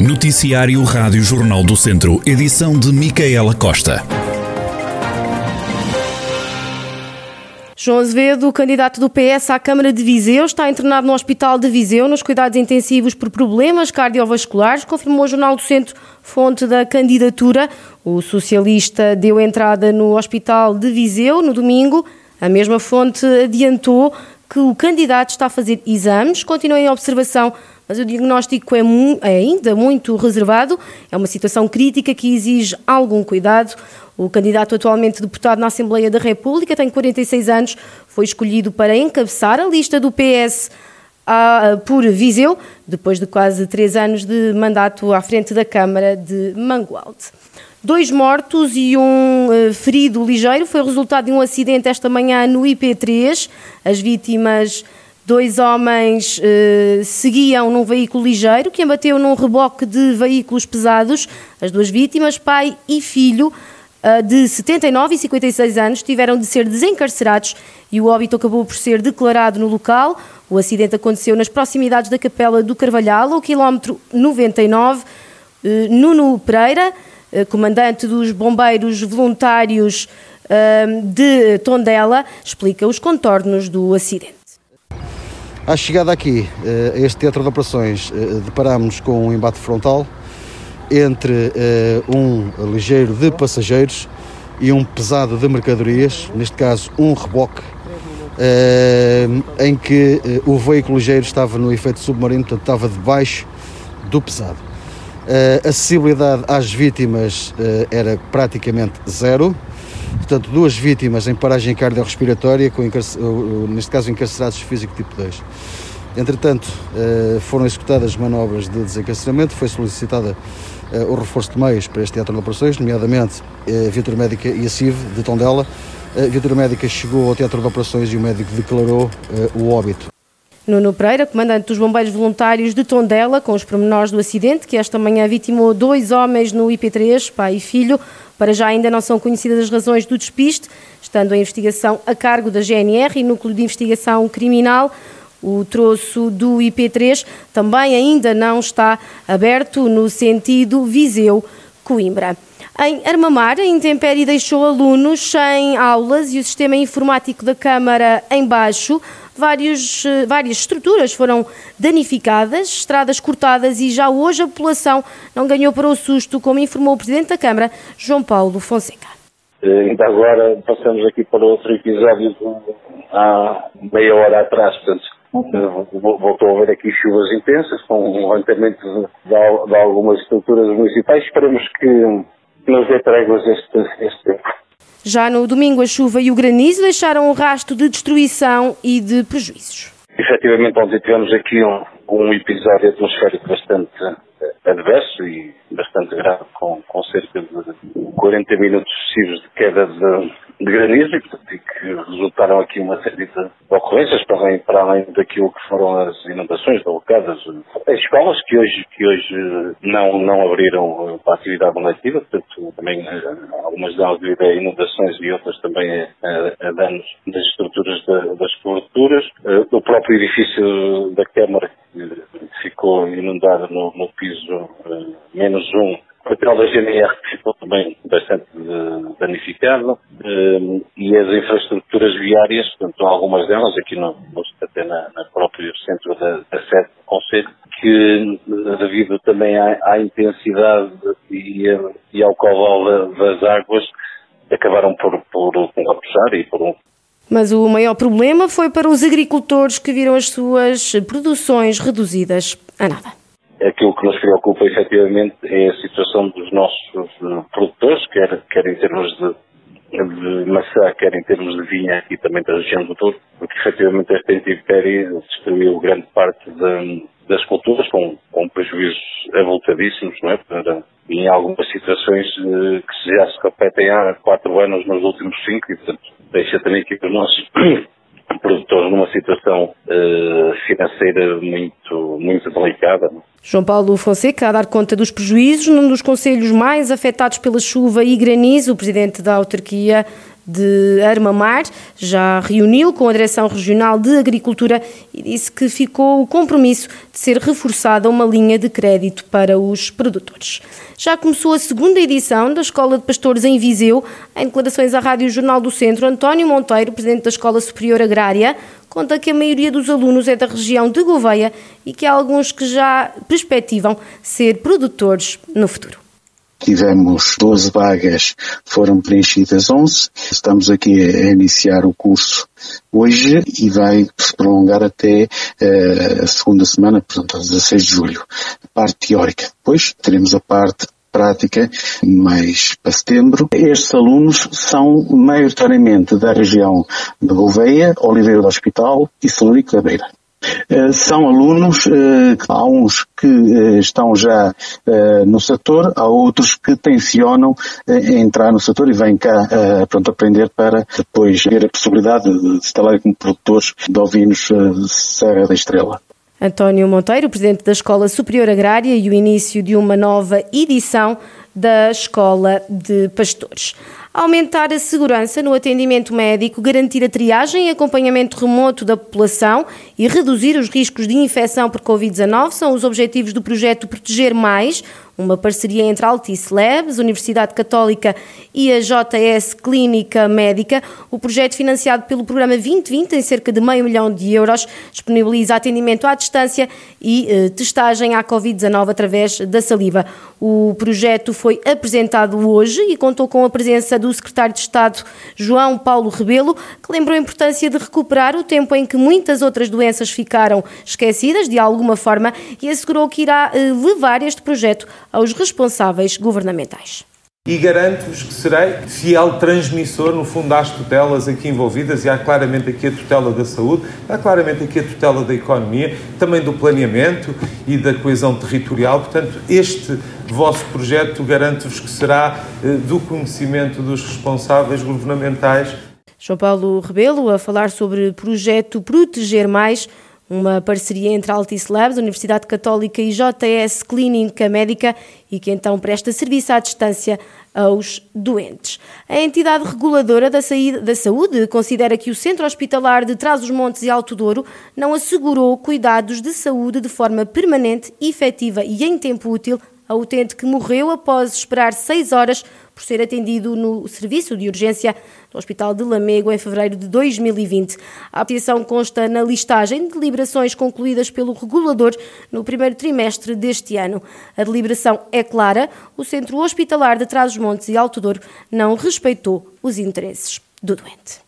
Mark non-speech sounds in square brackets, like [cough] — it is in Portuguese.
Noticiário Rádio Jornal do Centro, edição de Micaela Costa. João Azevedo, candidato do PS à Câmara de Viseu, está internado no Hospital de Viseu nos cuidados intensivos por problemas cardiovasculares, confirmou o Jornal do Centro, fonte da candidatura. O socialista deu entrada no Hospital de Viseu no domingo. A mesma fonte adiantou que o candidato está a fazer exames, continua em observação mas o diagnóstico é, é, ainda muito reservado. É uma situação crítica que exige algum cuidado. O candidato atualmente deputado na Assembleia da República tem 46 anos, foi escolhido para encabeçar a lista do PS a, por Viseu, depois de quase três anos de mandato à frente da Câmara de Mangualde. Dois mortos e um uh, ferido ligeiro foi resultado de um acidente esta manhã no IP3. As vítimas Dois homens eh, seguiam num veículo ligeiro que embateu num reboque de veículos pesados. As duas vítimas, pai e filho, eh, de 79 e 56 anos, tiveram de ser desencarcerados e o óbito acabou por ser declarado no local. O acidente aconteceu nas proximidades da Capela do Carvalhal, ao quilómetro 99. Eh, Nuno Pereira, comandante dos bombeiros voluntários de Tondela, explica os contornos do acidente. À chegada aqui, eh, a este teatro de operações, eh, deparámos com um embate frontal entre eh, um ligeiro de passageiros e um pesado de mercadorias, neste caso um reboque, em que o veículo ligeiro estava no efeito submarino, portanto estava debaixo do pesado. A acessibilidade às vítimas era praticamente zero, portanto, duas vítimas em paragem cardiorrespiratória, com neste caso encarcerados físico tipo 2. Entretanto, eh, foram executadas manobras de desencarceramento, foi solicitada eh, o reforço de meios para este teatro de operações, nomeadamente eh, a Viatura Médica e a CIV de Tondela. A Viatura Médica chegou ao teatro de operações e o médico declarou o óbito. Nuno Pereira, comandante dos Bombeiros Voluntários de Tondela, com os pormenores do acidente, que esta manhã vitimou dois homens no IP3, pai e filho. Para já ainda não são conhecidas as razões do despiste, estando a investigação a cargo da GNR e Núcleo de Investigação Criminal. O troço do IP3 também ainda não está aberto no sentido Viseu-Coimbra. Em Armamar, a intempérie deixou alunos sem aulas e o sistema informático da Câmara em baixo. Vários, eh, várias estruturas foram danificadas, estradas cortadas e já hoje a população não ganhou para o susto, como informou o Presidente da Câmara, João Paulo Fonseca. Eh, ainda agora passamos aqui para outro episódio há meia hora atrás, portanto, eh, voltou a haver aqui chuvas intensas, com um levantamento de, de, de algumas estruturas municipais. Esperemos que nos dê tréguas este, este tempo. Já no domingo, a chuva e o granizo deixaram um rastro de destruição e de prejuízos. Efetivamente, ontem tivemos aqui um, um episódio atmosférico bastante adverso e bastante grave, com, com cerca de 40 minutos sucessivos de queda de, de granizo e, portanto, que resultaram aqui uma série de ocorrências para além, para além daquilo que foram as inundações provocadas. As escolas que hoje, que hoje não, não abriram para a atividade letiva, portanto, também eh, algumas delas devido a inundações e outras também a, a danos das estruturas da, das coberturas. Eh, o próprio edifício da Câmara ficou inundado no, no piso menos um. O hotel da GNR ficou também bastante uh, danificado uh, e as infraestruturas viárias, portanto, algumas delas aqui no, até na, próprio centro da, da sede do Conselho, que devido também à, à intensidade e, e, ao caudal das águas, acabaram por, por colapsar e por, mas o maior problema foi para os agricultores que viram as suas produções reduzidas a nada. Aquilo que nos preocupa efetivamente é a situação dos nossos eh, produtores, quer, quer em termos de, de maçã, quer em termos de vinha e também da região do Douro, porque efetivamente esta intempérie destruiu grande parte de, das culturas com, com prejuízos avultadíssimos, não é? Para, em algumas situações eh, que já se repetem há quatro anos nos últimos cinco e, portanto, deixa também aqui os nossos [coughs] produtores numa situação uh, financeira muito, muito delicada. João Paulo Fonseca a dar conta dos prejuízos num dos conselhos mais afetados pela chuva e granizo, o presidente da autarquia de Armamar já reuniu com a Direção Regional de Agricultura e disse que ficou o compromisso de ser reforçada uma linha de crédito para os produtores. Já começou a segunda edição da Escola de Pastores em Viseu. Em declarações à Rádio Jornal do Centro, António Monteiro, presidente da Escola Superior Agrária, conta que a maioria dos alunos é da região de Gouveia e que há alguns que já perspectivam ser produtores no futuro. Tivemos 12 vagas, foram preenchidas 11. Estamos aqui a iniciar o curso hoje e vai se prolongar até uh, a segunda semana, portanto, a 16 de julho. Parte teórica. Depois teremos a parte prática mais para setembro. Estes alunos são maioritariamente da região de Gouveia, Oliveira do Hospital e Celurico da Beira. Uh, são alunos, uh, há uns que uh, estão já no setor, há outros que tencionam entrar no setor e vêm cá pronto, aprender para depois ter a possibilidade de se instalar como produtores de ovinos Serra da Estrela. António Monteiro, presidente da Escola Superior Agrária e o início de uma nova edição da Escola de Pastores. Aumentar a segurança no atendimento médico, garantir a triagem e acompanhamento remoto da população e reduzir os riscos de infecção por Covid-19 são os objetivos do projeto Proteger Mais, uma parceria entre Altice Labs, Universidade Católica e a JS Clínica Médica. O projeto, financiado pelo Programa 2020, em cerca de meio milhão de euros, disponibiliza atendimento à distância e eh, testagem à Covid-19 através da saliva. O projeto foi apresentado hoje e contou com a presença do secretário de Estado, João Paulo Rebelo, que lembrou a importância de recuperar o tempo em que muitas outras doenças ficaram esquecidas de alguma forma e assegurou que irá eh, levar este projeto aos responsáveis governamentais e garanto-vos que serei fiel transmissor, no fundo, às tutelas aqui envolvidas, e há claramente aqui a tutela da saúde, há claramente aqui a tutela da economia, também do planeamento e da coesão territorial. Portanto, este vosso projeto garanto-vos que será eh, do conhecimento dos responsáveis governamentais. João Paulo Rebelo a falar sobre o projeto Proteger Mais uma parceria entre Altice Labs, Universidade Católica e JS Clínica Médica e que então presta serviço à distância aos doentes. A entidade reguladora da saúde considera que o Centro Hospitalar de Trás-os-Montes e Alto Douro não assegurou cuidados de saúde de forma permanente, efetiva e em tempo útil ao utente que morreu após esperar seis horas por ser atendido no serviço de urgência do Hospital de Lamego em fevereiro de 2020. A petição consta na listagem de deliberações concluídas pelo regulador no primeiro trimestre deste ano. A deliberação é clara: o Centro Hospitalar de Trás-os-Montes e Alto Douro não respeitou os interesses do doente.